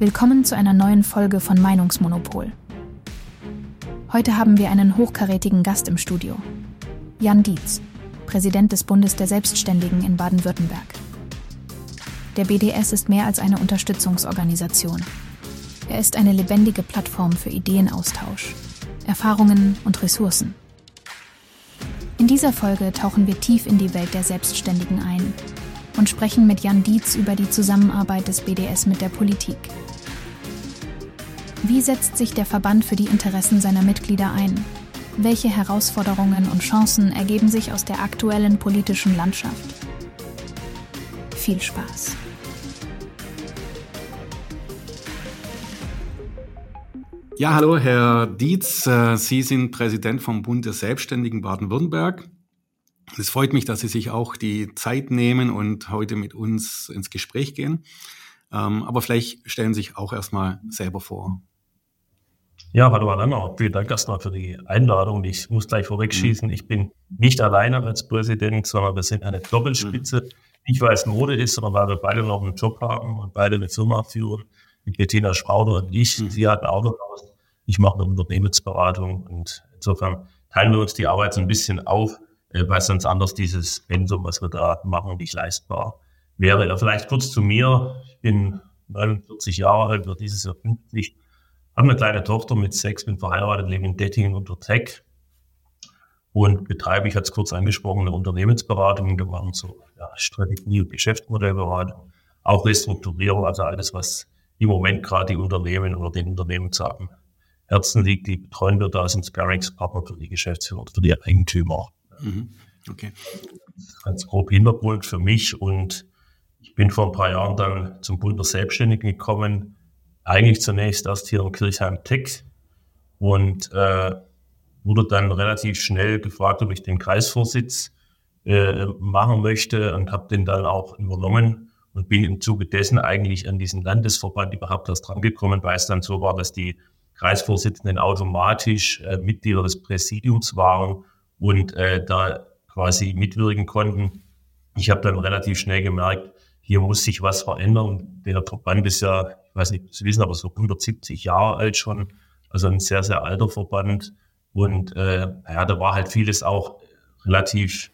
Willkommen zu einer neuen Folge von Meinungsmonopol. Heute haben wir einen hochkarätigen Gast im Studio. Jan Dietz, Präsident des Bundes der Selbstständigen in Baden-Württemberg. Der BDS ist mehr als eine Unterstützungsorganisation. Er ist eine lebendige Plattform für Ideenaustausch, Erfahrungen und Ressourcen. In dieser Folge tauchen wir tief in die Welt der Selbstständigen ein und sprechen mit Jan Dietz über die Zusammenarbeit des BDS mit der Politik. Wie setzt sich der Verband für die Interessen seiner Mitglieder ein? Welche Herausforderungen und Chancen ergeben sich aus der aktuellen politischen Landschaft? Viel Spaß! Ja, hallo, Herr Dietz. Äh, Sie sind Präsident vom Bund der Selbstständigen Baden-Württemberg. Es freut mich, dass Sie sich auch die Zeit nehmen und heute mit uns ins Gespräch gehen. Ähm, aber vielleicht stellen Sie sich auch erstmal selber vor. Ja, hallo Alana. Vielen Dank erstmal für die Einladung. Ich muss gleich vorwegschießen. Ich bin nicht alleine als Präsident, sondern wir sind eine Doppelspitze. Nicht, weil es Mode ist, sondern weil wir beide noch einen Job haben und beide eine Firma führen. Mit Bettina Sprauder und ich. Mhm. Sie hat ein Autohaus. Ich mache eine Unternehmensberatung. Und insofern teilen wir uns die Arbeit so ein bisschen auf, weil sonst anders dieses Pensum, was wir da machen, nicht leistbar wäre. Ja, vielleicht kurz zu mir. Ich bin 49 Jahre alt, wird dieses Jahr 50 habe eine kleine Tochter mit sechs, bin verheiratet, lebe in Dettingen unter Tech und betreibe, ich hatte es kurz angesprochen, eine Unternehmensberatung. Wir machen so ja, Strategie- und Geschäftsmodellberatung, auch Restrukturierung, also alles, was im Moment gerade die Unternehmen oder den Unternehmen sagen. Herzen liegt, die betreuen wir da, sind Sparringspartner für die Geschäftsführer, für die Eigentümer. Mhm. Okay. Ganz grob Hintergrund für mich und ich bin vor ein paar Jahren dann zum Bund der Selbstständigen gekommen, eigentlich zunächst erst hier in Kirchheim Tech und äh, wurde dann relativ schnell gefragt, ob ich den Kreisvorsitz äh, machen möchte und habe den dann auch übernommen und bin im Zuge dessen eigentlich an diesen Landesverband überhaupt erst drangekommen, weil es dann so war, dass die Kreisvorsitzenden automatisch äh, Mitglieder des Präsidiums waren und äh, da quasi mitwirken konnten. Ich habe dann relativ schnell gemerkt, hier muss sich was verändern. Der Verband ist ja weiß nicht, Sie wissen, aber so 170 Jahre alt schon, also ein sehr, sehr alter Verband. Und äh, ja, da war halt vieles auch relativ,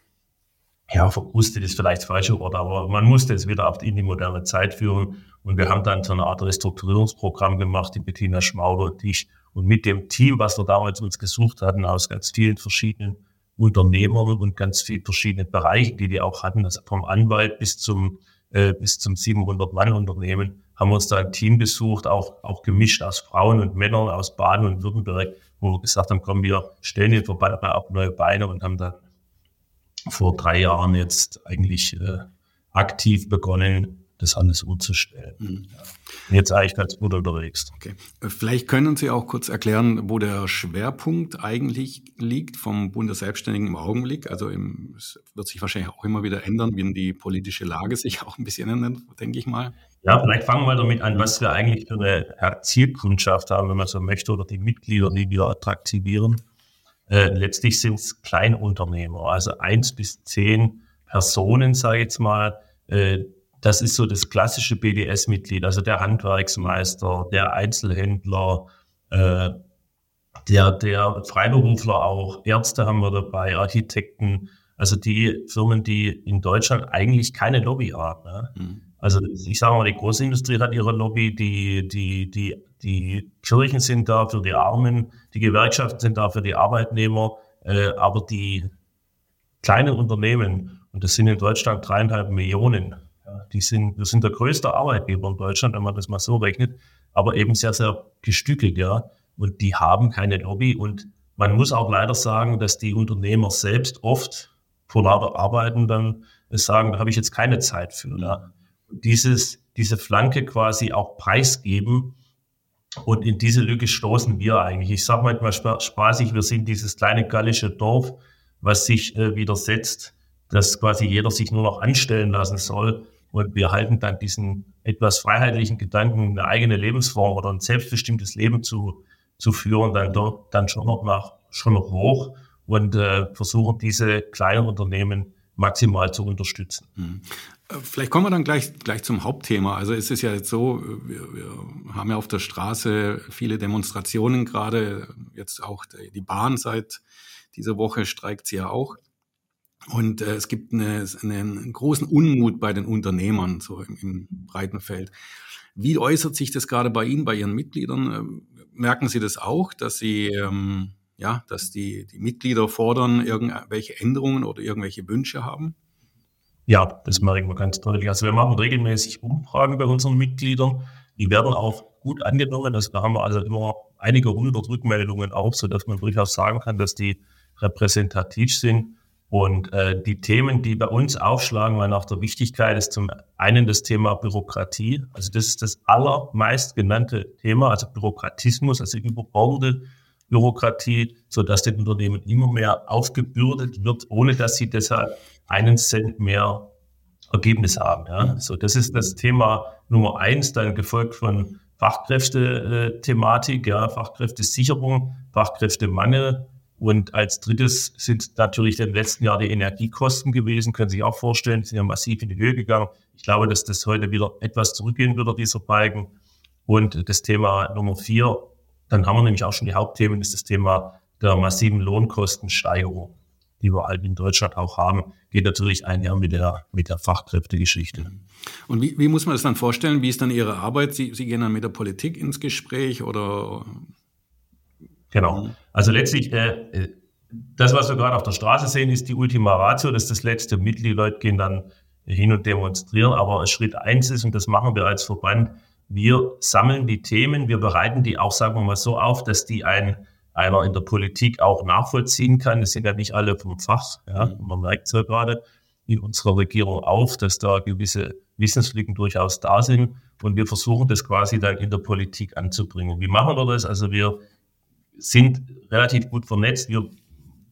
ja, verkrustet ist vielleicht das falsche Wort, aber man musste es wieder in die moderne Zeit führen. Und wir haben dann so eine Art Restrukturierungsprogramm gemacht, die Bettina Schmauder und ich. Und mit dem Team, was wir damals uns gesucht hatten, aus ganz vielen verschiedenen Unternehmern und ganz vielen verschiedenen Bereichen, die die auch hatten, also vom Anwalt bis zum, äh, bis zum 700-Mann-Unternehmen, haben wir uns da ein Team besucht, auch, auch gemischt aus Frauen und Männern aus Baden und Württemberg, wo wir gesagt haben, komm, wir stellen den Verband mal auf neue Beine und haben dann vor drei Jahren jetzt eigentlich äh, aktiv begonnen, das alles umzustellen. Mhm. Jetzt eigentlich ganz gut unterwegs. Okay. Vielleicht können Sie auch kurz erklären, wo der Schwerpunkt eigentlich liegt vom Bund der Selbstständigen im Augenblick. Also im, es wird sich wahrscheinlich auch immer wieder ändern, wenn die politische Lage sich auch ein bisschen ändert, denke ich mal. Ja, vielleicht fangen wir damit an, was wir eigentlich für eine Zielkundschaft haben, wenn man so möchte, oder die Mitglieder, die wir attraktivieren. Äh, letztlich sind es Kleinunternehmer, also eins bis zehn Personen, sage ich jetzt mal, äh, das ist so das klassische BDS-Mitglied, also der Handwerksmeister, der Einzelhändler, äh, der, der Freiberufler auch, Ärzte haben wir dabei, Architekten, also die Firmen, die in Deutschland eigentlich keine Lobby haben. Ne? Mhm. Also ich sage mal, die Großindustrie hat ihre Lobby, die, die, die, die Kirchen sind da für die Armen, die Gewerkschaften sind da für die Arbeitnehmer, äh, aber die kleinen Unternehmen, und das sind in Deutschland dreieinhalb Millionen, die sind, wir sind der größte Arbeitgeber in Deutschland, wenn man das mal so rechnet, aber eben sehr, sehr gestückelt, ja. Und die haben keine Lobby. Und man muss auch leider sagen, dass die Unternehmer selbst oft vor lauter Arbeiten dann sagen, da habe ich jetzt keine Zeit für. Ja. Dieses, diese Flanke quasi auch preisgeben. Und in diese Lücke stoßen wir eigentlich. Ich sage manchmal spaßig, wir sind dieses kleine gallische Dorf, was sich äh, widersetzt, dass quasi jeder sich nur noch anstellen lassen soll und wir halten dann diesen etwas freiheitlichen Gedanken, eine eigene Lebensform oder ein selbstbestimmtes Leben zu, zu führen, dann dort dann schon noch nach, schon noch hoch und äh, versuchen diese kleinen Unternehmen maximal zu unterstützen. Mhm. Vielleicht kommen wir dann gleich, gleich zum Hauptthema. Also es ist ja jetzt so, wir, wir haben ja auf der Straße viele Demonstrationen gerade, jetzt auch die Bahn seit dieser Woche streikt sie ja auch. Und äh, es gibt eine, einen großen Unmut bei den Unternehmern, so im, im breiten Feld. Wie äußert sich das gerade bei Ihnen, bei Ihren Mitgliedern? Ähm, merken Sie das auch, dass Sie, ähm, ja, dass die, die Mitglieder fordern, irgendwelche Änderungen oder irgendwelche Wünsche haben? Ja, das merken wir ganz deutlich. Also wir machen regelmäßig Umfragen bei unseren Mitgliedern. Die werden auch gut angenommen. Also da haben wir also immer einige hundert Rückmeldungen auch, sodass man durchaus sagen kann, dass die repräsentativ sind. Und äh, die Themen, die bei uns aufschlagen, weil nach der Wichtigkeit ist zum einen das Thema Bürokratie. Also das ist das allermeist genannte Thema, also Bürokratismus, also überbordende Bürokratie, so dass den Unternehmen immer mehr aufgebürdet wird, ohne dass sie deshalb einen Cent mehr Ergebnis haben. Ja. So, das ist das Thema Nummer eins, dann gefolgt von Fachkräfte-Thematik, ja, Fachkräftesicherung, Fachkräftemangel, und als drittes sind natürlich den letzten Jahren die Energiekosten gewesen, können Sie sich auch vorstellen, sind ja massiv in die Höhe gegangen. Ich glaube, dass das heute wieder etwas zurückgehen wird, dieser Balken. Und das Thema Nummer vier, dann haben wir nämlich auch schon die Hauptthemen, ist das Thema der massiven Lohnkostensteigerung, die wir halt in Deutschland auch haben, geht natürlich einher mit der, mit der Fachkräftegeschichte. Und wie, wie muss man das dann vorstellen? Wie ist dann Ihre Arbeit? Sie, Sie gehen dann mit der Politik ins Gespräch oder Genau. Also letztlich, äh, das, was wir gerade auf der Straße sehen, ist die Ultima Ratio. Das ist das letzte Mittel. Die Leute gehen dann hin und demonstrieren. Aber Schritt eins ist, und das machen wir als Verband, wir sammeln die Themen, wir bereiten die auch, sagen wir mal, so auf, dass die ein, einer in der Politik auch nachvollziehen kann. Das sind ja nicht alle vom Fach. Ja. Mhm. Man merkt es ja gerade in unserer Regierung auf, dass da gewisse Wissenslücken durchaus da sind. Und wir versuchen das quasi dann in der Politik anzubringen. Wie machen wir das? Also wir sind relativ gut vernetzt. Wir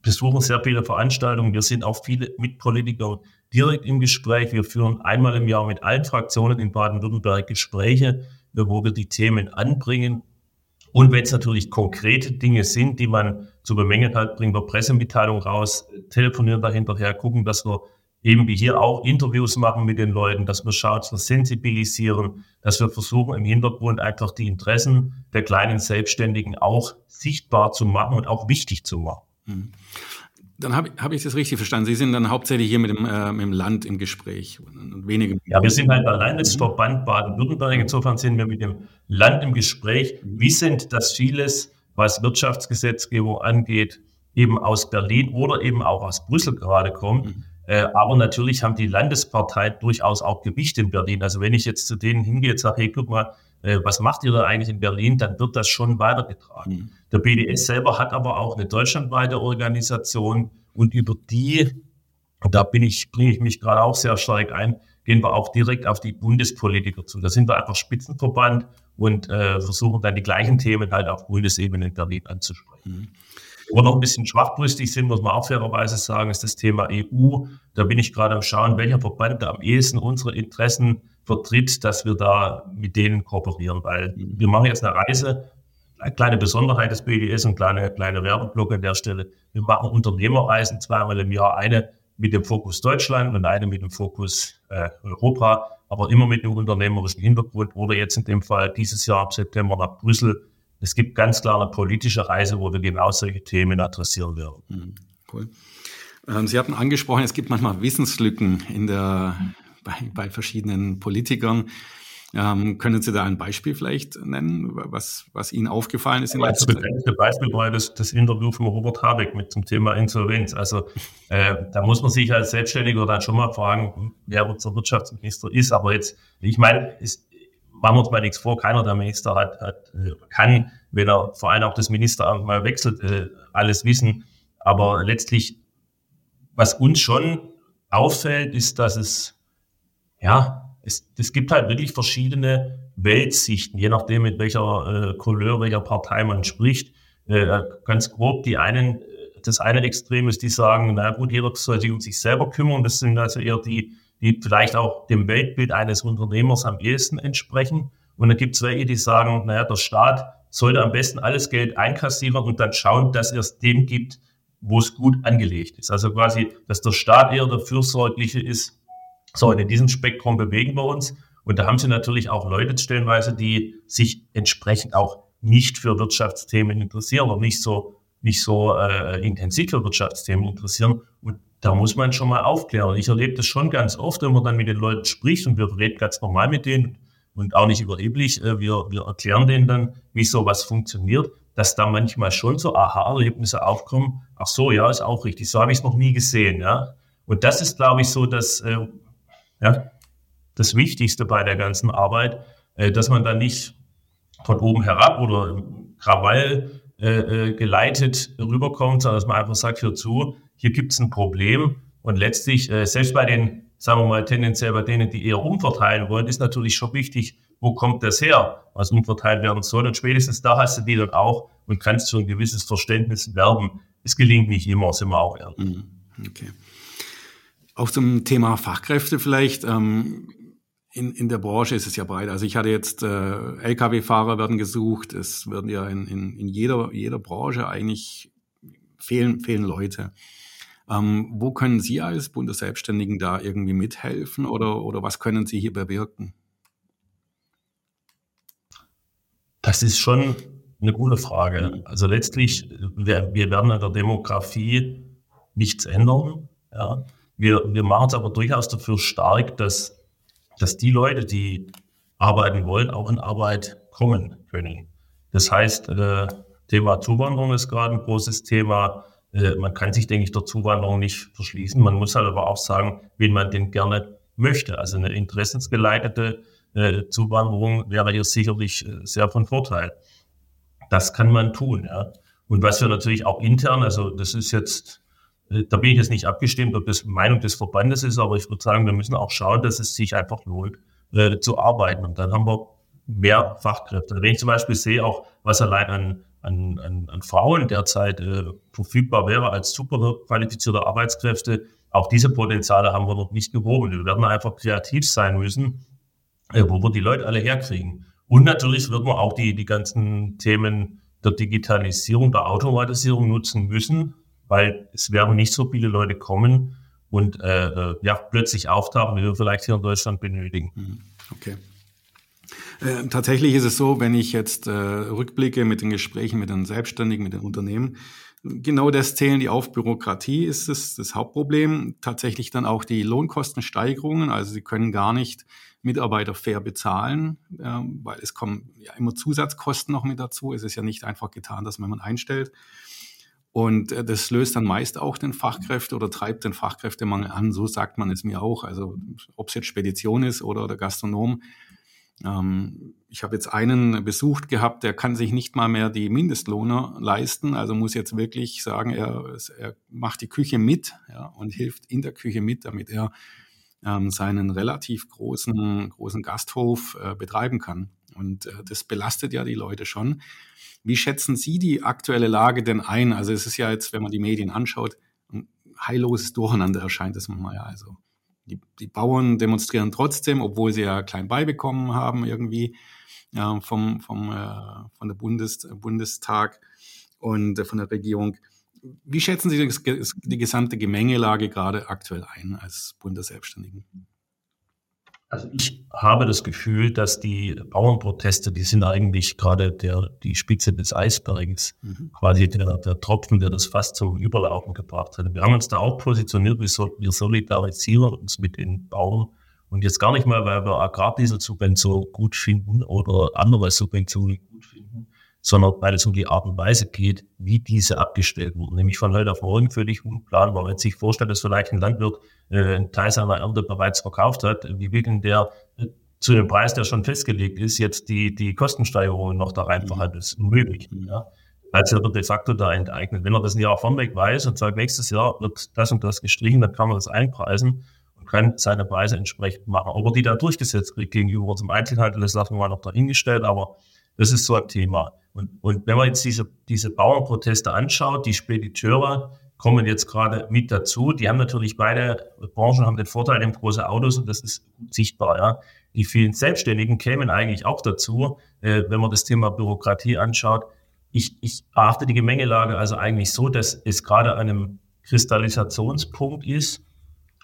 besuchen sehr viele Veranstaltungen. Wir sind auch viele mit Politikern direkt im Gespräch. Wir führen einmal im Jahr mit allen Fraktionen in Baden-Württemberg Gespräche, wo wir die Themen anbringen. Und wenn es natürlich konkrete Dinge sind, die man zu bemängeln hat, bringen wir Pressemitteilungen raus, telefonieren dahinterher, gucken, dass wir eben wie hier auch Interviews machen mit den Leuten, dass wir schauen, dass wir sensibilisieren, dass wir versuchen im Hintergrund einfach die Interessen der kleinen Selbstständigen auch sichtbar zu machen und auch wichtig zu machen. Hm. Dann habe hab ich das richtig verstanden. Sie sind dann hauptsächlich hier mit dem, äh, mit dem Land im Gespräch und wenige. Ja, wir sind halt der Landesverband Baden-Württemberg. Insofern sind wir mit dem Land im Gespräch, wissend, dass vieles, was Wirtschaftsgesetzgebung angeht, eben aus Berlin oder eben auch aus Brüssel gerade kommt. Mhm. Äh, aber natürlich haben die Landesparteien durchaus auch Gewicht in Berlin. Also wenn ich jetzt zu denen hingehe und sage, hey, guck mal, äh, was macht ihr da eigentlich in Berlin, dann wird das schon weitergetragen. Mhm. Der BDS selber hat aber auch eine deutschlandweite Organisation und über die, da bin ich, bringe ich mich gerade auch sehr stark ein, gehen wir auch direkt auf die Bundespolitiker zu. Da sind wir einfach Spitzenverband und äh, versuchen dann die gleichen Themen halt auf Bundesebene in Berlin anzusprechen. Mhm. Wo wir noch ein bisschen schwachbrüstig sind, muss man auch fairerweise sagen, ist das Thema EU. Da bin ich gerade am Schauen, welcher Verband da am ehesten unsere Interessen vertritt, dass wir da mit denen kooperieren, weil wir machen jetzt eine Reise, eine kleine Besonderheit des BDS und kleine, kleine Werbeblock an der Stelle. Wir machen Unternehmerreisen zweimal im Jahr, eine mit dem Fokus Deutschland und eine mit dem Fokus äh, Europa, aber immer mit einem unternehmerischen Hintergrund oder jetzt in dem Fall dieses Jahr ab September nach Brüssel es gibt ganz klar eine politische Reise, wo wir genau solche Themen adressieren werden. Mhm, cool. Ähm, Sie hatten angesprochen, es gibt manchmal Wissenslücken in der, bei, bei verschiedenen Politikern. Ähm, können Sie da ein Beispiel vielleicht nennen, was, was Ihnen aufgefallen ist? In das bekannte Beispiel war das, das Interview von Robert Habeck mit zum Thema Insolvenz. Also äh, da muss man sich als Selbstständiger dann schon mal fragen, wer unser Wirtschaftsminister ist. Aber jetzt, ich meine, es, machen wir uns mal nichts vor, keiner der Minister hat, hat kann, wenn er vor allem auch das Ministeramt mal wechselt, äh, alles wissen. Aber letztlich, was uns schon auffällt, ist, dass es, ja, es, es gibt halt wirklich verschiedene Weltsichten, je nachdem, mit welcher äh, Couleur, welcher Partei man spricht. Äh, ganz grob, die einen, das eine Extrem ist, die sagen, na gut, jeder soll sich um sich selber kümmern. Das sind also eher die, die vielleicht auch dem Weltbild eines Unternehmers am ehesten entsprechen. Und dann gibt es welche, die sagen, naja, der Staat sollte am besten alles Geld einkassieren und dann schauen, dass er es dem gibt, wo es gut angelegt ist. Also quasi, dass der Staat eher der Fürsorgliche ist. So, und in diesem Spektrum bewegen wir uns. Und da haben sie natürlich auch Leute stellenweise, die sich entsprechend auch nicht für Wirtschaftsthemen interessieren oder nicht so, nicht so äh, intensiv für Wirtschaftsthemen interessieren. Und da muss man schon mal aufklären. Ich erlebe das schon ganz oft, wenn man dann mit den Leuten spricht und wir reden ganz normal mit denen und auch nicht überheblich. Äh, wir, wir erklären denen dann, wie sowas funktioniert, dass da manchmal schon so Aha-Erlebnisse aufkommen. Ach so, ja, ist auch richtig. So habe ich es noch nie gesehen. Ja. Und das ist, glaube ich, so das, äh, ja, das Wichtigste bei der ganzen Arbeit, äh, dass man dann nicht von oben herab oder Krawall äh, äh, geleitet rüberkommt, sondern dass man einfach sagt, hör zu, hier gibt es ein Problem. Und letztlich, äh, selbst bei den sagen wir mal, tendenziell bei denen, die eher umverteilen wollen, ist natürlich schon wichtig, wo kommt das her, was umverteilt werden soll. Und spätestens da hast du die dann auch und kannst für ein gewisses Verständnis werben. Es gelingt nicht immer, sind wir auch ehrlich. Mhm. Okay. Auch zum Thema Fachkräfte vielleicht. Ähm, in, in der Branche ist es ja breit. Also ich hatte jetzt äh, Lkw-Fahrer werden gesucht. Es werden ja in, in, in jeder, jeder Branche eigentlich fehlen, fehlen Leute. Ähm, wo können Sie als Bundesselbstständigen da irgendwie mithelfen oder, oder was können Sie hier bewirken? Das ist schon eine gute Frage. Also letztlich, wir, wir werden an der Demografie nichts ändern. Ja. Wir, wir machen es aber durchaus dafür stark, dass, dass die Leute, die arbeiten wollen, auch in Arbeit kommen können. Das heißt, äh, Thema Zuwanderung ist gerade ein großes Thema. Äh, man kann sich, denke ich, der Zuwanderung nicht verschließen. Man muss halt aber auch sagen, wen man denn gerne möchte. Also eine interessensgeleitete äh, Zuwanderung wäre hier sicherlich äh, sehr von Vorteil. Das kann man tun, ja. Und was wir natürlich auch intern, also das ist jetzt, äh, da bin ich jetzt nicht abgestimmt, ob das Meinung des Verbandes ist, aber ich würde sagen, wir müssen auch schauen, dass es sich einfach lohnt, äh, zu arbeiten. Und dann haben wir mehr Fachkräfte. Wenn ich zum Beispiel sehe, auch was allein an an, an, an Frauen derzeit äh, verfügbar wäre als super qualifizierte Arbeitskräfte. Auch diese Potenziale haben wir noch nicht gehoben. Wir werden einfach kreativ sein müssen, äh, wo wir die Leute alle herkriegen. Und natürlich wird man auch die, die ganzen Themen der Digitalisierung, der Automatisierung nutzen müssen, weil es werden nicht so viele Leute kommen und äh, äh ja, plötzlich auftauchen, wie wir vielleicht hier in Deutschland benötigen. Mhm. Okay. Äh, tatsächlich ist es so, wenn ich jetzt äh, rückblicke mit den Gesprächen mit den Selbstständigen, mit den Unternehmen, genau das zählen die auf. Bürokratie ist es das Hauptproblem. Tatsächlich dann auch die Lohnkostensteigerungen. Also sie können gar nicht Mitarbeiter fair bezahlen, äh, weil es kommen ja immer Zusatzkosten noch mit dazu. Es ist ja nicht einfach getan, dass man jemanden einstellt. Und äh, das löst dann meist auch den Fachkräfte oder treibt den Fachkräftemangel an. So sagt man es mir auch. Also ob es jetzt Spedition ist oder der Gastronom, ähm, ich habe jetzt einen besucht gehabt, der kann sich nicht mal mehr die Mindestlohne leisten, also muss jetzt wirklich sagen, er, er macht die Küche mit ja, und hilft in der Küche mit, damit er ähm, seinen relativ großen, großen Gasthof äh, betreiben kann. Und äh, das belastet ja die Leute schon. Wie schätzen Sie die aktuelle Lage denn ein? Also es ist ja jetzt, wenn man die Medien anschaut, ein heilloses Durcheinander erscheint es manchmal ja. Also die, die Bauern demonstrieren trotzdem, obwohl sie ja klein beibekommen haben irgendwie ja, vom, vom, äh, von der Bundes, Bundestag und äh, von der Regierung. Wie schätzen Sie das, die gesamte Gemengelage gerade aktuell ein als Bundesselbstständigen? Also ich habe das Gefühl, dass die Bauernproteste, die sind eigentlich gerade der, die Spitze des Eisbergs, mhm. quasi der, der Tropfen, der das fast zum Überlaufen gebracht hat. Wir haben uns da auch positioniert, wir, so, wir solidarisieren uns mit den Bauern. Und jetzt gar nicht mal, weil wir Agrardieselzubventionen gut finden oder andere Subventionen gut finden, sondern weil es um die Art und Weise geht, wie diese abgestellt wurden. Nämlich von heute auf morgen völlig unplanbar. Wenn sich vorstellt, dass vielleicht ein Landwirt äh, einen Teil seiner Ernte bereits verkauft hat, wie will denn der äh, zu dem Preis, der schon festgelegt ist, jetzt die, die Kostensteigerungen noch da rein verhandeln? Das ist unmöglich. Ja. Also er wird de facto da enteignet. Wenn er das ein Jahr vorweg weiß und sagt, nächstes Jahr wird das und das gestrichen, dann kann man das einpreisen und kann seine Preise entsprechend machen. Ob er die da durchgesetzt kriegt gegenüber unserem Einzelhandel, das lassen wir mal noch dahingestellt, aber das ist so ein Thema. Und, und wenn man jetzt diese, diese Bauernproteste anschaut, die Spediteure kommen jetzt gerade mit dazu. Die haben natürlich beide Branchen haben den Vorteil, die haben große Autos und das ist sichtbar. Ja. Die vielen Selbstständigen kämen eigentlich auch dazu, äh, wenn man das Thema Bürokratie anschaut. ich, ich erachte die Gemengelage also eigentlich so, dass es gerade an einem Kristallisationspunkt ist,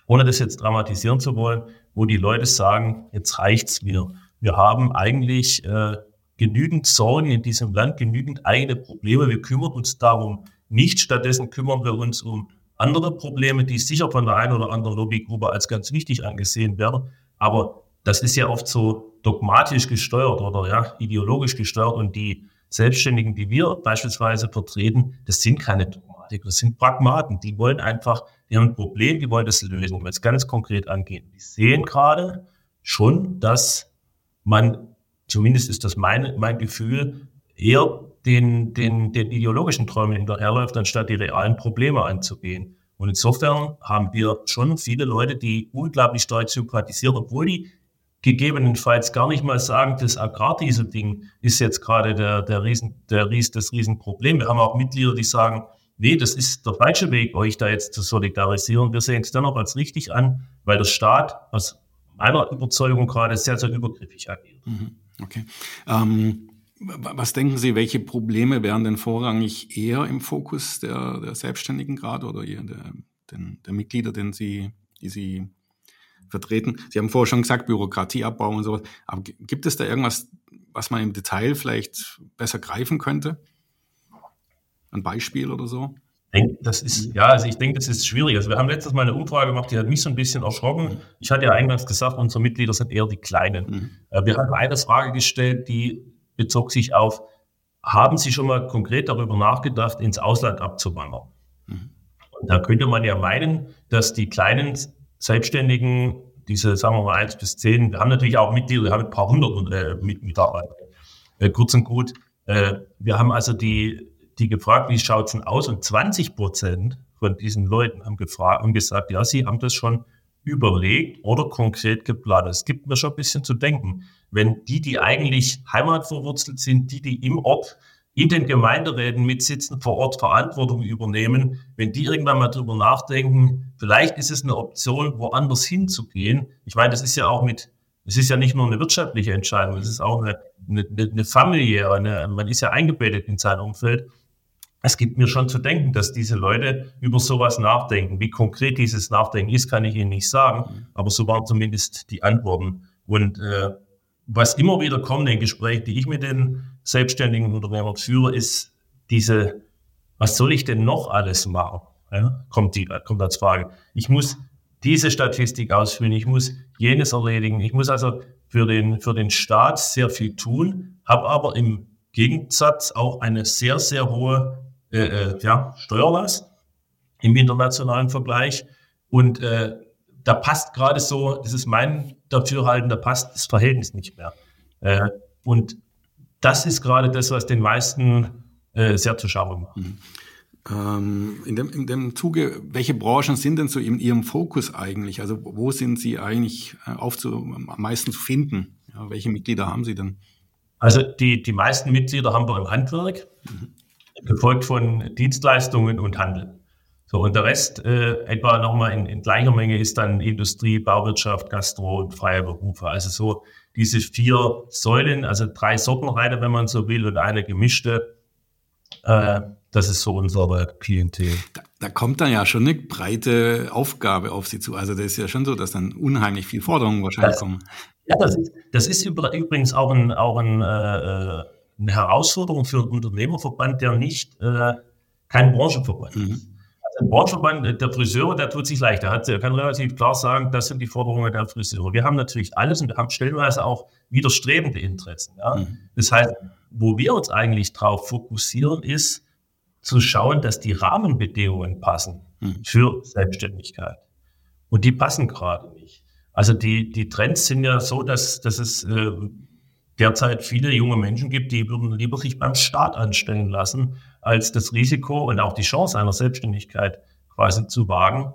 ohne das jetzt dramatisieren zu wollen, wo die Leute sagen, jetzt reicht's mir. Wir haben eigentlich äh, genügend Sorgen in diesem Land, genügend eigene Probleme. Wir kümmern uns darum nicht. Stattdessen kümmern wir uns um andere Probleme, die sicher von der einen oder anderen Lobbygruppe als ganz wichtig angesehen werden. Aber das ist ja oft so dogmatisch gesteuert oder ja, ideologisch gesteuert und die Selbstständigen, die wir beispielsweise vertreten, das sind keine Dogmatiker, das sind Pragmaten. Die wollen einfach, die haben ein Problem, die wollen das lösen, wenn es ganz konkret angehen. Die sehen gerade schon, dass man, zumindest ist das mein, mein Gefühl, eher den, den, den ideologischen Träumen hinterherläuft, anstatt die realen Probleme anzugehen. Und insofern haben wir schon viele Leute, die unglaublich stark sympathisieren, obwohl die gegebenenfalls gar nicht mal sagen, das Agrardiesel-Ding ist jetzt gerade der, der Riesen, der Ries, das Riesenproblem. Wir haben auch Mitglieder, die sagen, nee, das ist der falsche Weg, euch da jetzt zu solidarisieren. Wir sehen es dennoch als richtig an, weil der Staat aus meiner Überzeugung gerade sehr, sehr übergriffig agiert. Mhm. Okay. Ähm, was denken Sie, welche Probleme wären denn vorrangig eher im Fokus der, der Selbstständigen gerade oder der, der, der Mitglieder, den Sie, die Sie vertreten. Sie haben vorher schon gesagt, Bürokratieabbau und sowas. Aber gibt es da irgendwas, was man im Detail vielleicht besser greifen könnte? Ein Beispiel oder so? Das ist, ja, also ich denke, das ist schwierig. Also wir haben letztes Mal eine Umfrage gemacht, die hat mich so ein bisschen erschrocken. Mhm. Ich hatte ja eingangs gesagt, unsere Mitglieder sind eher die Kleinen. Mhm. Äh, wir haben eine Frage gestellt, die bezog sich auf, haben Sie schon mal konkret darüber nachgedacht, ins Ausland abzuwandern? Mhm. Und da könnte man ja meinen, dass die kleinen Selbstständigen, diese, sagen wir mal, eins bis zehn, wir haben natürlich auch Mitglieder, wir haben ein paar hundert äh, Mitarbeiter. Äh, kurz und gut, äh, wir haben also die, die gefragt, wie schaut's denn aus? Und 20 Prozent von diesen Leuten haben gefragt und gesagt, ja, sie haben das schon überlegt oder konkret geplant. Es gibt mir schon ein bisschen zu denken. Wenn die, die eigentlich heimatverwurzelt sind, die, die im Ort in den Gemeinderäten mitsitzen, vor Ort Verantwortung übernehmen, wenn die irgendwann mal drüber nachdenken, vielleicht ist es eine Option, woanders hinzugehen. Ich meine, das ist ja auch mit, es ist ja nicht nur eine wirtschaftliche Entscheidung, es ist auch eine, eine, eine familiäre, eine, man ist ja eingebettet in sein Umfeld. Es gibt mir schon zu denken, dass diese Leute über sowas nachdenken. Wie konkret dieses Nachdenken ist, kann ich Ihnen nicht sagen, aber so waren zumindest die Antworten. Und äh, was immer wieder kommt in Gesprächen, die ich mit den selbstständigen Unternehmern führe, ist diese, was soll ich denn noch alles machen? Ja, kommt, die, kommt als Frage. Ich muss diese Statistik ausfüllen, ich muss jenes erledigen, ich muss also für den, für den Staat sehr viel tun, habe aber im Gegensatz auch eine sehr, sehr hohe äh, äh, ja, Steuerlast im internationalen Vergleich. Und äh, da passt gerade so, das ist mein Dafürhalten, da passt das Verhältnis nicht mehr. Äh, und das ist gerade das, was den meisten äh, sehr zu schauen macht. Mhm. Ähm, in, dem, in dem Zuge, welche Branchen sind denn so in Ihrem Fokus eigentlich? Also wo sind Sie eigentlich äh, aufzu, am meisten zu finden? Ja, welche Mitglieder haben Sie denn? Also die, die meisten Mitglieder haben wir im Handwerk, mhm. Gefolgt von Dienstleistungen und Handel. So, und der Rest äh, etwa nochmal in, in gleicher Menge ist dann Industrie, Bauwirtschaft, Gastro und freie Berufe. Also so diese vier Säulen, also drei Sortenreiter, wenn man so will, und eine gemischte. Äh, das ist so unsere Klientel. Da, da, kommt dann ja schon eine breite Aufgabe auf Sie zu. Also das ist ja schon so, dass dann unheimlich viele Forderungen wahrscheinlich das, kommen. Ja, das ist, das ist übrigens auch, ein, auch ein, äh, äh, eine Herausforderung für einen Unternehmerverband, der nicht äh, kein Branchenverband mhm. ist. Branchenverband der Friseure, der tut sich leicht. Der, hat, der kann relativ klar sagen, das sind die Forderungen der Friseure. Wir haben natürlich alles und wir haben stellenweise auch widerstrebende Interessen. Ja? Mhm. Das heißt, wo wir uns eigentlich drauf fokussieren, ist zu schauen, dass die Rahmenbedingungen passen mhm. für Selbstständigkeit. Und die passen gerade nicht. Also die, die Trends sind ja so, dass, dass es äh, derzeit viele junge Menschen gibt, die würden lieber sich beim Staat anstellen lassen, als das Risiko und auch die Chance einer Selbstständigkeit quasi zu wagen.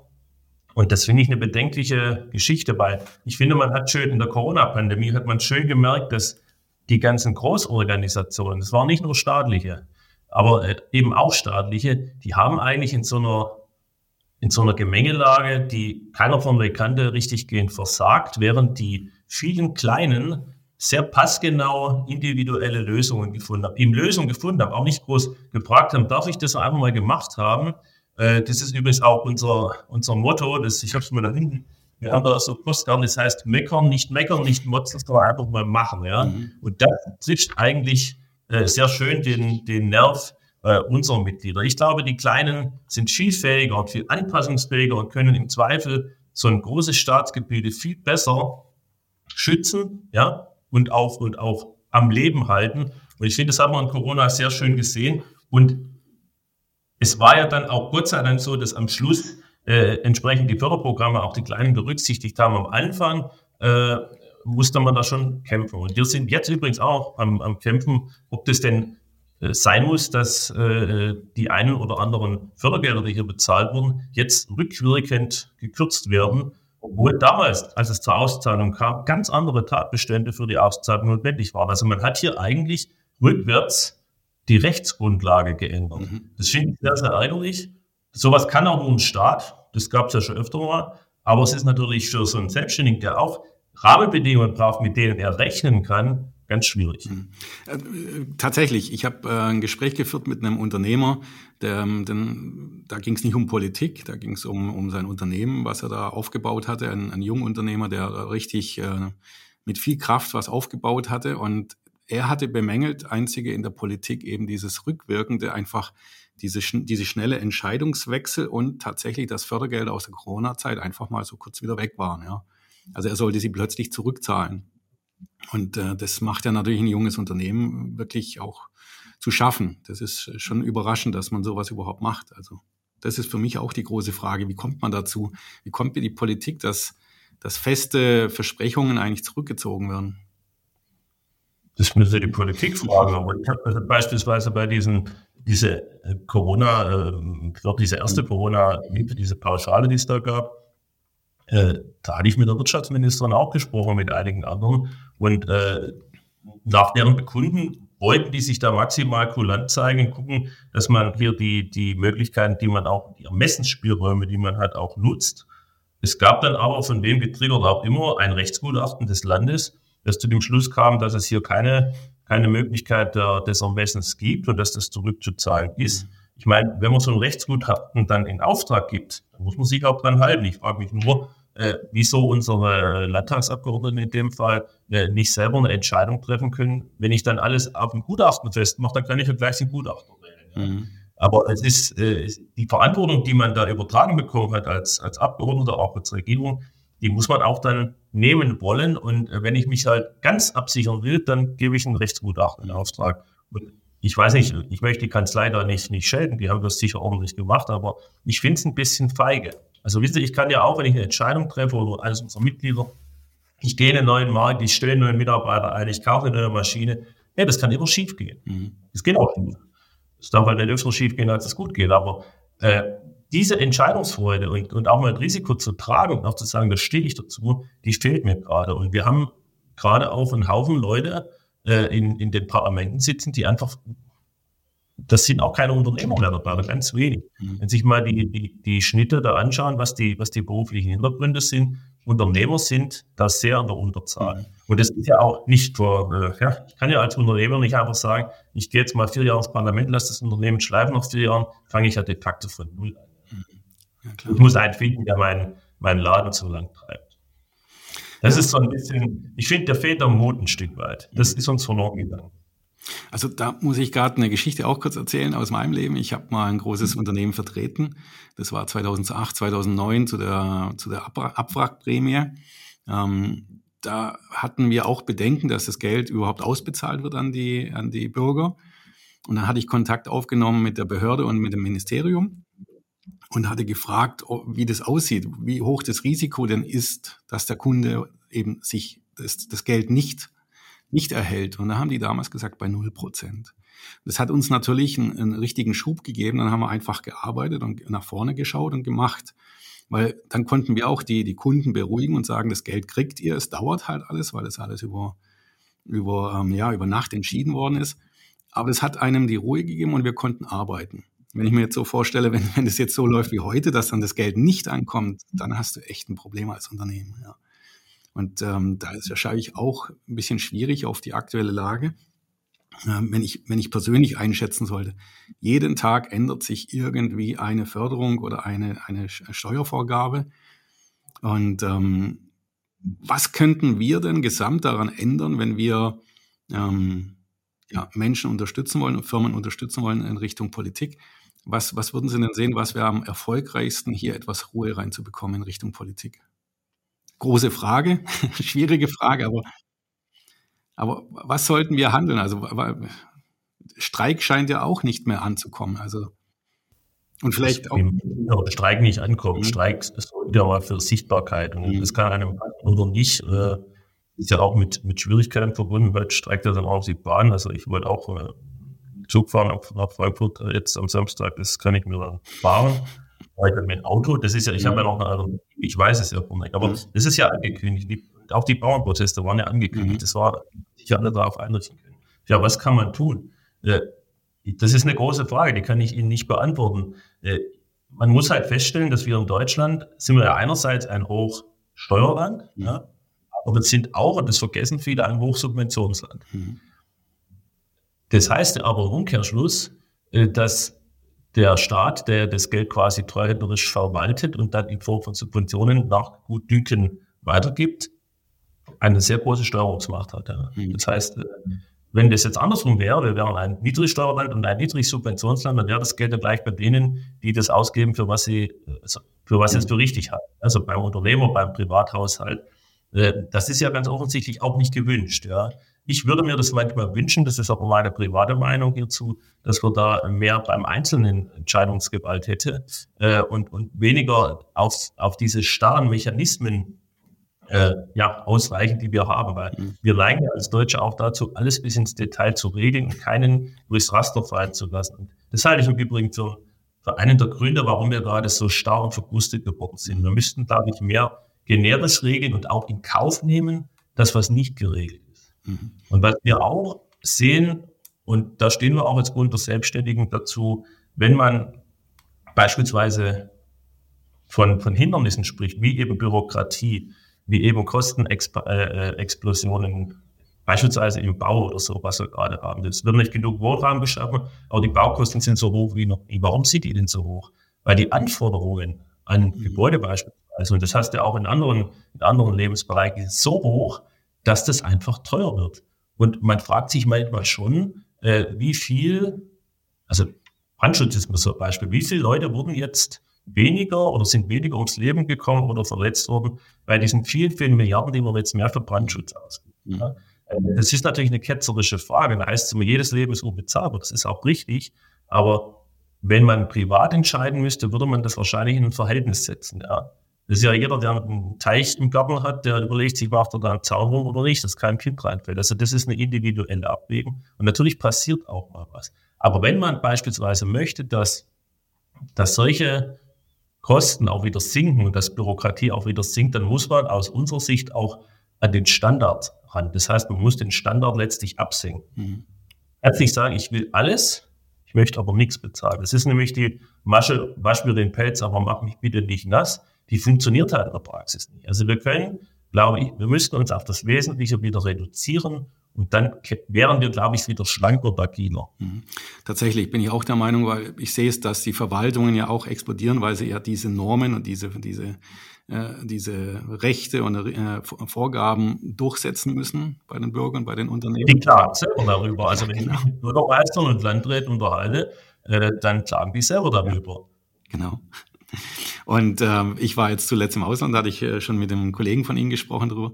Und das finde ich eine bedenkliche Geschichte, weil ich finde, man hat schön in der Corona-Pandemie hat man schön gemerkt, dass die ganzen Großorganisationen, das waren nicht nur staatliche, aber äh, eben auch staatliche, die haben eigentlich in so einer in so einer Gemengelage, die keiner von der Kante richtig gehend versagt, während die vielen kleinen sehr passgenau individuelle Lösungen gefunden haben, eben Lösungen gefunden haben, auch nicht groß gefragt haben, darf ich das einfach mal gemacht haben? Äh, das ist übrigens auch unser, unser Motto, das, ich habe es mal da hinten, wir haben da so Postkarten, das heißt meckern, nicht meckern, nicht motzen, sondern einfach mal machen. Ja? Mhm. Und das trifft eigentlich äh, sehr schön den, den Nerv äh, unserer Mitglieder. Ich glaube, die Kleinen sind viel fähiger und viel anpassungsfähiger und können im Zweifel so ein großes Staatsgebiete viel besser schützen, ja, und auch, und auch am Leben halten. Und ich finde, das haben wir in Corona sehr schön gesehen. Und es war ja dann auch Gott sei Dank so, dass am Schluss äh, entsprechend die Förderprogramme auch die Kleinen berücksichtigt haben. Am Anfang äh, musste man da schon kämpfen. Und wir sind jetzt übrigens auch am, am Kämpfen, ob das denn äh, sein muss, dass äh, die einen oder anderen Fördergelder, die hier bezahlt wurden, jetzt rückwirkend gekürzt werden obwohl damals, als es zur Auszahlung kam, ganz andere Tatbestände für die Auszahlung notwendig waren. Also man hat hier eigentlich rückwärts die Rechtsgrundlage geändert. Mhm. Das finde ich sehr, sehr ärgerlich. Sowas kann auch nur ein Staat, das gab es ja schon öfter mal, aber es ist natürlich für so einen Selbstständigen, der auch Rahmenbedingungen braucht, mit denen er rechnen kann, ganz schwierig. Mhm. Äh, tatsächlich, ich habe äh, ein Gespräch geführt mit einem Unternehmer, der, ähm, denn, da ging es nicht um Politik, da ging es um, um sein Unternehmen, was er da aufgebaut hatte, ein, ein Jungunternehmer, der richtig äh, mit viel Kraft was aufgebaut hatte und er hatte bemängelt, einzige in der Politik eben dieses rückwirkende, einfach diese, diese schnelle Entscheidungswechsel und tatsächlich das Fördergeld aus der Corona-Zeit einfach mal so kurz wieder weg waren. Ja. Also er sollte sie plötzlich zurückzahlen. Und äh, das macht ja natürlich ein junges Unternehmen wirklich auch zu schaffen. Das ist schon überraschend, dass man sowas überhaupt macht. Also das ist für mich auch die große Frage. Wie kommt man dazu? Wie kommt die Politik, dass, dass feste Versprechungen eigentlich zurückgezogen werden? Das müsste die Politik fragen. Aber ich habe also beispielsweise bei diesen diese Corona, äh, diese erste Corona-Hilfe, diese Pauschale, die es da gab, äh, da hatte ich mit der Wirtschaftsministerin auch gesprochen, mit einigen anderen. Und äh, nach deren Bekunden wollten die sich da maximal kulant zeigen, gucken, dass man hier die, die Möglichkeiten, die man auch, die Ermessensspielräume, die man hat, auch nutzt. Es gab dann aber von wem getriggert auch immer ein Rechtsgutachten des Landes, das zu dem Schluss kam, dass es hier keine, keine Möglichkeit der, des Ermessens gibt und dass das zurückzuzahlen ist. Ich meine, wenn man so ein Rechtsgutachten dann in Auftrag gibt, dann muss man sich auch dran halten. Ich frage mich nur, äh, wieso unsere Landtagsabgeordneten in dem Fall äh, nicht selber eine Entscheidung treffen können. Wenn ich dann alles auf dem Gutachten festmache, dann kann ich ja gleich den Gutachter wählen. Mhm. Aber es ist äh, die Verantwortung, die man da übertragen bekommen hat als, als Abgeordneter, auch als Regierung, die muss man auch dann nehmen wollen. Und äh, wenn ich mich halt ganz absichern will, dann gebe ich einen Rechtsgutachten in Auftrag. Und ich weiß nicht, ich möchte die Kanzlei da nicht, nicht schelten, die haben das sicher ordentlich gemacht, aber ich finde es ein bisschen feige. Also wisst ihr, ich kann ja auch, wenn ich eine Entscheidung treffe oder eines unserer Mitglieder, ich gehe in einen neuen Markt, ich stelle neuen Mitarbeiter ein, ich kaufe eine neue Maschine, ja, das kann immer schief gehen. Mhm. Das geht auch nicht. Es darf halt nicht öfter schief gehen, als es gut geht. Aber äh, diese Entscheidungsfreude und, und auch mal ein Risiko zu tragen und auch zu sagen, da stehe ich dazu, die fehlt mir gerade. Und wir haben gerade auch einen Haufen Leute, äh, in, in den Parlamenten sitzen, die einfach, das sind auch keine Unternehmer mehr dabei, ganz wenig. Mhm. Wenn sich mal die, die, die Schnitte da anschauen, was die, was die beruflichen Hintergründe sind, Unternehmer sind da sehr an der Unterzahl. Mhm. Und das ist ja auch nicht vor, äh, ja, ich kann ja als Unternehmer nicht einfach sagen, ich gehe jetzt mal vier Jahre ins Parlament, lasse das Unternehmen schleifen, nach vier Jahren fange ich ja de facto von null an. Mhm. Ja, ich muss einen finden, der meinen, meinen Laden so lang treibt. Das ist so ein bisschen, ich finde, der fehlt am Mut ein Stück weit. Das ist uns verloren gegangen. Also da muss ich gerade eine Geschichte auch kurz erzählen aus meinem Leben. Ich habe mal ein großes Unternehmen vertreten. Das war 2008, 2009 zu der, zu der Abwrackprämie. Ähm, da hatten wir auch Bedenken, dass das Geld überhaupt ausbezahlt wird an die, an die Bürger. Und dann hatte ich Kontakt aufgenommen mit der Behörde und mit dem Ministerium und hatte gefragt, wie das aussieht, wie hoch das Risiko denn ist, dass der Kunde eben sich das, das Geld nicht, nicht erhält. Und da haben die damals gesagt, bei null Prozent. Das hat uns natürlich einen, einen richtigen Schub gegeben. Dann haben wir einfach gearbeitet und nach vorne geschaut und gemacht. Weil dann konnten wir auch die, die Kunden beruhigen und sagen, das Geld kriegt ihr, es dauert halt alles, weil das alles über, über, ähm, ja, über Nacht entschieden worden ist. Aber es hat einem die Ruhe gegeben und wir konnten arbeiten. Wenn ich mir jetzt so vorstelle, wenn, wenn das jetzt so läuft wie heute, dass dann das Geld nicht ankommt, dann hast du echt ein Problem als Unternehmen. Ja. Und ähm, da ist wahrscheinlich auch ein bisschen schwierig auf die aktuelle Lage. Ähm, wenn ich, wenn ich persönlich einschätzen sollte, jeden Tag ändert sich irgendwie eine Förderung oder eine, eine Steuervorgabe. Und ähm, was könnten wir denn gesamt daran ändern, wenn wir ähm, ja, Menschen unterstützen wollen und Firmen unterstützen wollen in Richtung Politik? Was, was würden Sie denn sehen, was wäre am erfolgreichsten, hier etwas Ruhe reinzubekommen in Richtung Politik? Große Frage, schwierige Frage, aber, aber was sollten wir handeln? Also Streik scheint ja auch nicht mehr anzukommen. Also und vielleicht auch. Ja, Streik nicht ankommt. Mhm. Streik sorgt ja mal für Sichtbarkeit. Und mhm. das kann einem oder nicht. Äh, ist ja auch mit, mit Schwierigkeiten verbunden, weil streikt ja dann auch die Bahn. Also ich wollte auch äh, Zug fahren nach Frankfurt äh, jetzt am Samstag, das kann ich mir dann fahren. Weiter mit Auto, das ist ja, ich mhm. habe ja noch eine andere, ich weiß es ja von nicht, aber mhm. das ist ja angekündigt. Die, auch die Bauernproteste waren ja angekündigt. Mhm. Das war, sich alle darauf einrichten können. Ja, was kann man tun? Äh, das ist eine große Frage, die kann ich Ihnen nicht beantworten. Äh, man muss halt feststellen, dass wir in Deutschland sind wir ja einerseits ein Hochsteuerland, mhm. ja, aber wir sind auch, und das vergessen viele, ein Hochsubventionsland. Mhm. Das heißt aber im Umkehrschluss, äh, dass der Staat, der das Geld quasi treuhänderisch verwaltet und dann in Form von Subventionen nach Gutdünken weitergibt, eine sehr große Steuerungsmacht hat. Ja. Mhm. Das heißt, äh, wenn das jetzt andersrum wäre, wir wären ein Niedrigsteuerland und ein Niedrigsubventionsland, dann wäre das Geld ja gleich bei denen, die das ausgeben, für was sie, also für was sie es für richtig halten. Also beim Unternehmer, beim Privathaushalt. Äh, das ist ja ganz offensichtlich auch nicht gewünscht. Ja. Ich würde mir das manchmal wünschen, das ist aber meine private Meinung hierzu, dass wir da mehr beim Einzelnen Entscheidungsgewalt hätte äh, und, und weniger auf, auf diese starren Mechanismen äh, ja, ausreichen, die wir haben. Weil mhm. wir neigen als Deutsche auch dazu, alles bis ins Detail zu regeln und keinen durchs Raster fallen zu lassen. Und das halte ich im Übrigen für, für einen der Gründe, warum wir gerade so starr und verkrustet geworden sind. Wir müssten, glaube ich, mehr generisch regeln und auch in Kauf nehmen, das, was nicht geregelt ist. Mhm. Und was wir auch sehen, und da stehen wir auch als Bund der Selbstständigen dazu, wenn man beispielsweise von, von Hindernissen spricht, wie eben Bürokratie, wie eben Kostenexplosionen, äh, beispielsweise im Bau oder so, was wir gerade haben. Es wird nicht genug Wohnraum geschaffen, aber die Baukosten sind so hoch wie noch nie. Warum sind die denn so hoch? Weil die Anforderungen an mhm. Gebäude beispielsweise, und das heißt ja auch in anderen, in anderen Lebensbereichen, so hoch, dass das einfach teuer wird. Und man fragt sich manchmal schon, äh, wie viel, also Brandschutz ist mir so ein Beispiel, wie viele Leute wurden jetzt weniger oder sind weniger ums Leben gekommen oder verletzt worden bei diesen vielen, vielen Milliarden, die man jetzt mehr für Brandschutz ausgibt. Mhm. Ja. Äh, das ist natürlich eine ketzerische Frage. Da heißt es immer, jedes Leben ist unbezahlbar. Das ist auch richtig. Aber wenn man privat entscheiden müsste, würde man das wahrscheinlich in ein Verhältnis setzen. Ja. Das ist ja jeder, der einen Teich im Garten hat, der überlegt sich, macht er da einen Zaun rum oder nicht, dass kein Kind reinfällt. Also das ist eine individuelle Abwägung. Und natürlich passiert auch mal was. Aber wenn man beispielsweise möchte, dass, dass solche Kosten auch wieder sinken und dass Bürokratie auch wieder sinkt, dann muss man aus unserer Sicht auch an den Standard ran. Das heißt, man muss den Standard letztlich absenken. Mhm. Herzlich sagen, ich will alles, ich möchte aber nichts bezahlen. Das ist nämlich die Masche, wasch mir den Pelz, aber mach mich bitte nicht nass. Die funktioniert halt in der Praxis nicht. Also wir können, glaube ich, wir müssten uns auf das Wesentliche wieder reduzieren und dann wären wir, glaube ich, wieder schlanker und agiler. Mhm. Tatsächlich bin ich auch der Meinung, weil ich sehe es, dass die Verwaltungen ja auch explodieren, weil sie ja diese Normen und diese, diese, äh, diese Rechte und äh, Vorgaben durchsetzen müssen bei den Bürgern, bei den Unternehmen. Die klagen selber darüber. Also wenn genau. ich mit Bürgermeistern und Landräten unterhalte, äh, dann klagen die selber darüber. Genau. Und ähm, ich war jetzt zuletzt im Ausland, da hatte ich äh, schon mit einem Kollegen von Ihnen gesprochen darüber.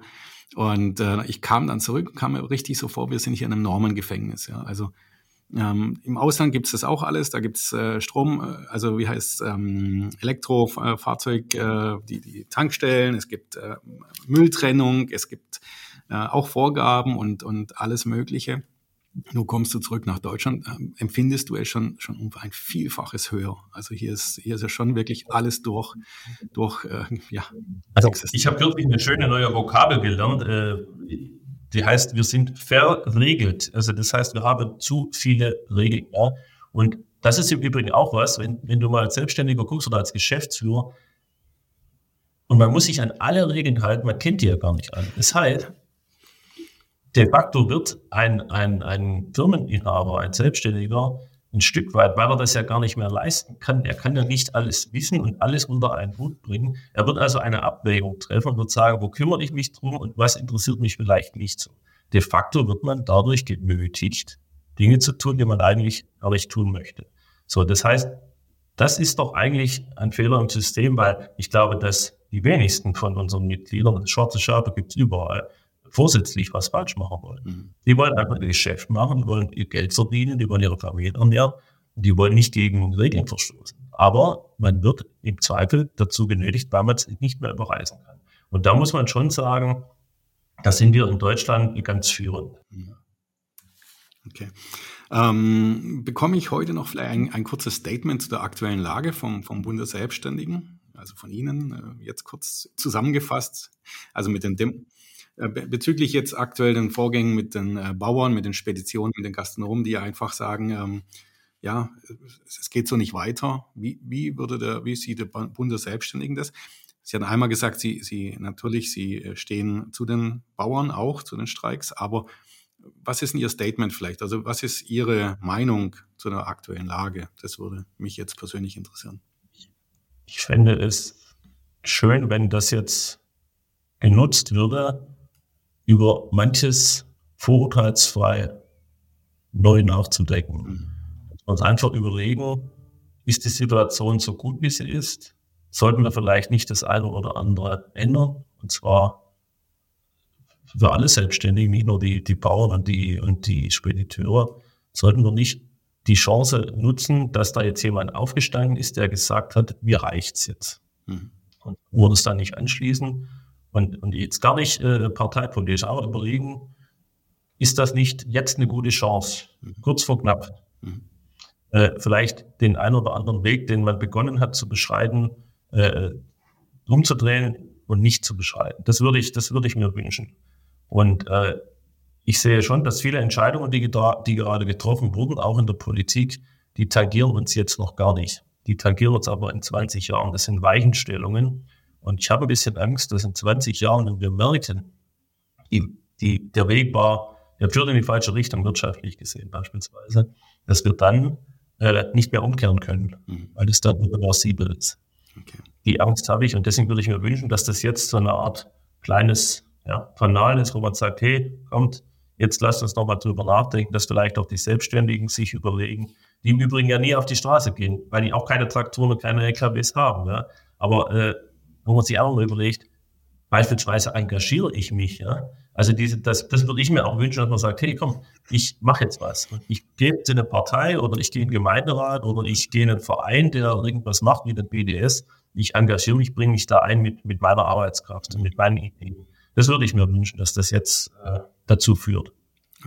Und äh, ich kam dann zurück und kam mir richtig so vor, wir sind hier in einem Normengefängnis. Ja. Also ähm, Im Ausland gibt es das auch alles. Da gibt es äh, Strom, äh, also wie heißt ähm, Elektrofahrzeug, äh, die, die Tankstellen, es gibt äh, Mülltrennung, es gibt äh, auch Vorgaben und, und alles Mögliche. Nun kommst du zurück nach Deutschland, ähm, empfindest du es schon, schon um ein Vielfaches höher. Also hier ist, hier ist ja schon wirklich alles durch, durch äh, ja. Also ich habe wirklich eine schöne neue Vokabel gelernt, äh, die heißt, wir sind verregelt. Also das heißt, wir haben zu viele Regeln. Ja? Und das ist im Übrigen auch was, wenn, wenn du mal als Selbstständiger guckst oder als Geschäftsführer, Und man muss sich an alle Regeln halten, man kennt die ja gar nicht alle. Das heißt, de facto wird ein, ein, ein Firmeninhaber, ein Selbstständiger, ein Stück weit, weil er das ja gar nicht mehr leisten kann. Er kann ja nicht alles wissen und alles unter einen Hut bringen. Er wird also eine Abwägung treffen und wird sagen, wo kümmere ich mich drum und was interessiert mich vielleicht nicht so. De facto wird man dadurch genötigt, Dinge zu tun, die man eigentlich gar nicht tun möchte. So, das heißt, das ist doch eigentlich ein Fehler im System, weil ich glaube, dass die wenigsten von unseren Mitgliedern, schwarze Schafe gibt es überall, vorsätzlich was falsch machen wollen. Mhm. Die wollen einfach ihr Geschäft machen, wollen ihr Geld verdienen, die wollen ihre Familie ernähren und die wollen nicht gegen Regeln verstoßen. Aber man wird im Zweifel dazu genötigt, weil man es nicht mehr überreisen kann. Und da muss man schon sagen, da sind wir in Deutschland ganz führend. Okay. Ähm, bekomme ich heute noch vielleicht ein, ein, kurzes Statement zu der aktuellen Lage vom, vom Bund der Selbstständigen? Also von Ihnen äh, jetzt kurz zusammengefasst. Also mit den Dem bezüglich jetzt aktuell den Vorgängen mit den äh, Bauern, mit den Speditionen, mit den Gastronomen, die einfach sagen, ähm, ja, es geht so nicht weiter. Wie, wie würde der, wie sieht der Bund der Selbstständigen das? Sie haben einmal gesagt, Sie, Sie natürlich, Sie äh, stehen zu den Bauern auch, zu den Streiks, aber was ist denn Ihr Statement vielleicht? Also was ist Ihre Meinung zu der aktuellen Lage? Das würde mich jetzt persönlich interessieren. Ich fände es schön, wenn das jetzt genutzt würde, über manches vorurteilsfrei neu nachzudenken. Mhm. Uns einfach überlegen, ist die Situation so gut, wie sie ist? Sollten wir vielleicht nicht das eine oder andere ändern? Und zwar für alle Selbstständigen, nicht nur die, die Bauern und die, und die Spediteure, sollten wir nicht die Chance nutzen, dass da jetzt jemand aufgestanden ist, der gesagt hat, mir reicht's jetzt. Mhm. Und wurde es dann nicht anschließen und, und jetzt gar nicht äh, parteipolitisch, aber überlegen, ist das nicht jetzt eine gute Chance, mhm. kurz vor knapp, mhm. äh, vielleicht den einen oder anderen Weg, den man begonnen hat zu beschreiten, äh, umzudrehen und nicht zu beschreiten. Das würde ich, das würde ich mir wünschen. Und äh, ich sehe schon, dass viele Entscheidungen, die, die gerade getroffen wurden, auch in der Politik, die tangieren uns jetzt noch gar nicht. Die tangieren uns aber in 20 Jahren. Das sind Weichenstellungen, und ich habe ein bisschen Angst, dass in 20 Jahren, wenn wir merken, die, die, der Weg war, der führt in die falsche Richtung, wirtschaftlich gesehen beispielsweise, dass wir dann äh, nicht mehr umkehren können, mhm. weil es dann irreversibel ist. Okay. Die Angst habe ich und deswegen würde ich mir wünschen, dass das jetzt so eine Art kleines ja, Kanal ist, wo man sagt, hey, kommt, jetzt lasst uns nochmal drüber nachdenken, dass vielleicht auch die Selbstständigen sich überlegen, die im Übrigen ja nie auf die Straße gehen, weil die auch keine Traktoren und keine LKWs haben. Ja. Aber äh, wo man sich auch mal überlegt, beispielsweise engagiere ich mich, ja. Also diese, das, das würde ich mir auch wünschen, dass man sagt, hey, komm, ich mache jetzt was. Ich gehe in eine Partei oder ich gehe in den Gemeinderat oder ich gehe in einen Verein, der irgendwas macht wie den BDS. Ich engagiere mich, bringe mich da ein mit, mit meiner Arbeitskraft und mit meinen Ideen. Das würde ich mir wünschen, dass das jetzt äh, dazu führt.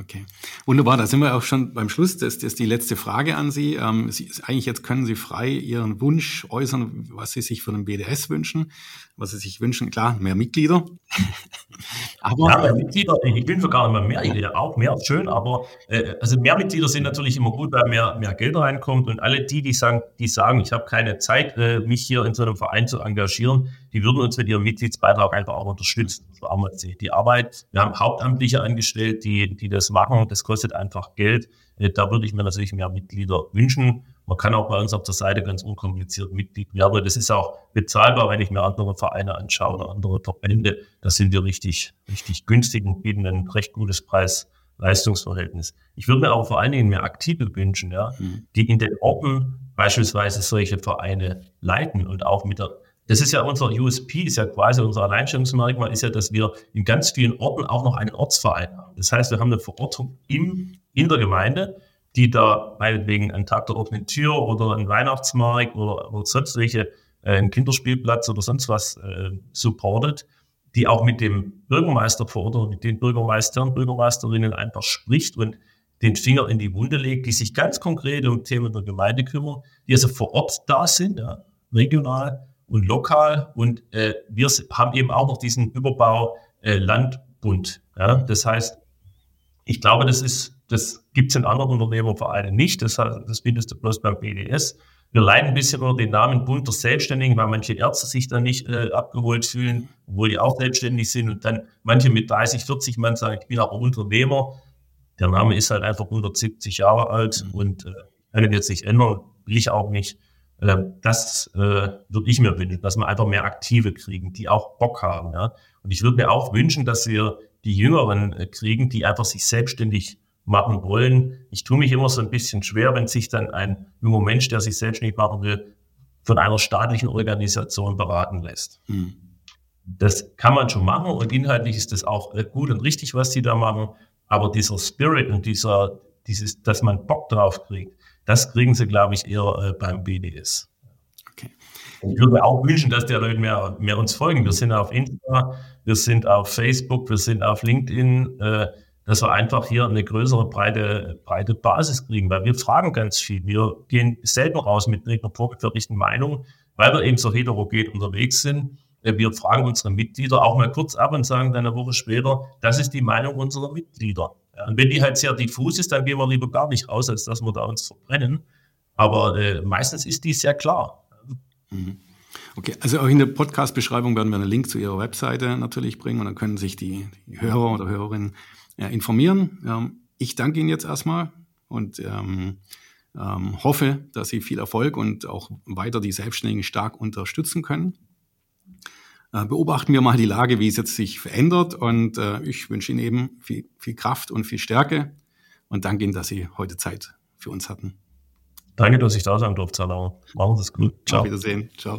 Okay, wunderbar. Da sind wir auch schon beim Schluss. Das, das ist die letzte Frage an Sie. Ähm, Sie. Eigentlich jetzt können Sie frei Ihren Wunsch äußern, was Sie sich für den BDS wünschen, was Sie sich wünschen. Klar, mehr Mitglieder. aber ja, mehr Mitglieder. Ich bin für gar nicht mehr mehr. Auch mehr schön, aber äh, also mehr Mitglieder sind natürlich immer gut, weil mehr mehr Geld reinkommt und alle die, die sagen, die sagen, ich habe keine Zeit, äh, mich hier in so einem Verein zu engagieren, die würden uns mit ihrem Mitgliedsbeitrag einfach auch unterstützen. Das war mal die Arbeit. Wir haben Hauptamtliche angestellt, die, die das machen. Das kostet einfach Geld. Äh, da würde ich mir natürlich mehr Mitglieder wünschen. Man kann auch bei uns auf der Seite ganz unkompliziert Mitglied werden. Das ist auch bezahlbar, wenn ich mir andere Vereine anschaue oder andere Verbände. Da sind wir richtig, richtig günstig und bieten ein recht gutes Preis-Leistungsverhältnis. Ich würde mir auch vor allen Dingen mehr Aktive wünschen, ja, mhm. die in den Orten beispielsweise solche Vereine leiten und auch mit der das ist ja unser USP, ist ja quasi unser Alleinstellungsmerkmal, ist ja, dass wir in ganz vielen Orten auch noch einen Ortsverein haben. Das heißt, wir haben eine Verortung im, in der Gemeinde, die da meinetwegen einen Tag der offenen Tür oder einen Weihnachtsmarkt oder, oder sonst welche, äh, einen Kinderspielplatz oder sonst was äh, supportet, die auch mit dem Bürgermeister vor Ort oder mit den Bürgermeistern, Bürgermeisterinnen einfach spricht und den Finger in die Wunde legt, die sich ganz konkret um Themen der Gemeinde kümmern, die also vor Ort da sind, ja, regional und lokal. Und äh, wir haben eben auch noch diesen Überbau äh, Landbund. Ja? Das heißt, ich glaube, das ist, das gibt es in anderen Unternehmervereinen nicht. Das, das findest du bloß beim BDS. Wir leiden ein bisschen unter den Namen Bund der Selbstständigen, weil manche Ärzte sich da nicht äh, abgeholt fühlen, obwohl die auch selbstständig sind und dann manche mit 30, 40 Mann sagen, ich bin aber Unternehmer. Der Name ist halt einfach 170 Jahre alt mhm. und äh, kann jetzt nicht ändern, will ich auch nicht. Äh, das äh, würde ich mir wünschen, dass wir einfach mehr Aktive kriegen, die auch Bock haben. Ja? Und ich würde mir auch wünschen, dass wir die Jüngeren äh, kriegen, die einfach sich selbstständig machen wollen. Ich tue mich immer so ein bisschen schwer, wenn sich dann ein junger Mensch, der sich selbstständig machen will, von einer staatlichen Organisation beraten lässt. Hm. Das kann man schon machen und inhaltlich ist das auch gut und richtig, was die da machen. Aber dieser Spirit und dieser, dieses, dass man Bock drauf kriegt, das kriegen sie, glaube ich, eher äh, beim BDS. Okay. Ich würde auch wünschen, dass die Leute mehr, mehr uns folgen. Wir sind auf Insta, wir sind auf Facebook, wir sind auf LinkedIn. Äh, dass wir einfach hier eine größere, breite, breite Basis kriegen, weil wir fragen ganz viel. Wir gehen selten raus mit einer vorgefertigten Meinung, weil wir eben so heterogen unterwegs sind. Äh, wir fragen unsere Mitglieder auch mal kurz ab und sagen dann eine Woche später, das ist die Meinung unserer Mitglieder. Und wenn die halt sehr diffus ist, dann gehen wir lieber gar nicht raus, als dass wir da uns verbrennen. Aber äh, meistens ist die sehr klar. Mhm. Okay, also auch in der Podcast-Beschreibung werden wir einen Link zu Ihrer Webseite natürlich bringen und dann können sich die, die Hörer oder Hörerinnen ja, informieren. Ähm, ich danke Ihnen jetzt erstmal und ähm, ähm, hoffe, dass Sie viel Erfolg und auch weiter die Selbstständigen stark unterstützen können. Äh, beobachten wir mal die Lage, wie es jetzt sich verändert und äh, ich wünsche Ihnen eben viel, viel Kraft und viel Stärke und danke Ihnen, dass Sie heute Zeit für uns hatten. Danke, dass ich da sein durfte, Salauer. Machen Sie es gut. Ciao. Auf Wiedersehen. Ciao.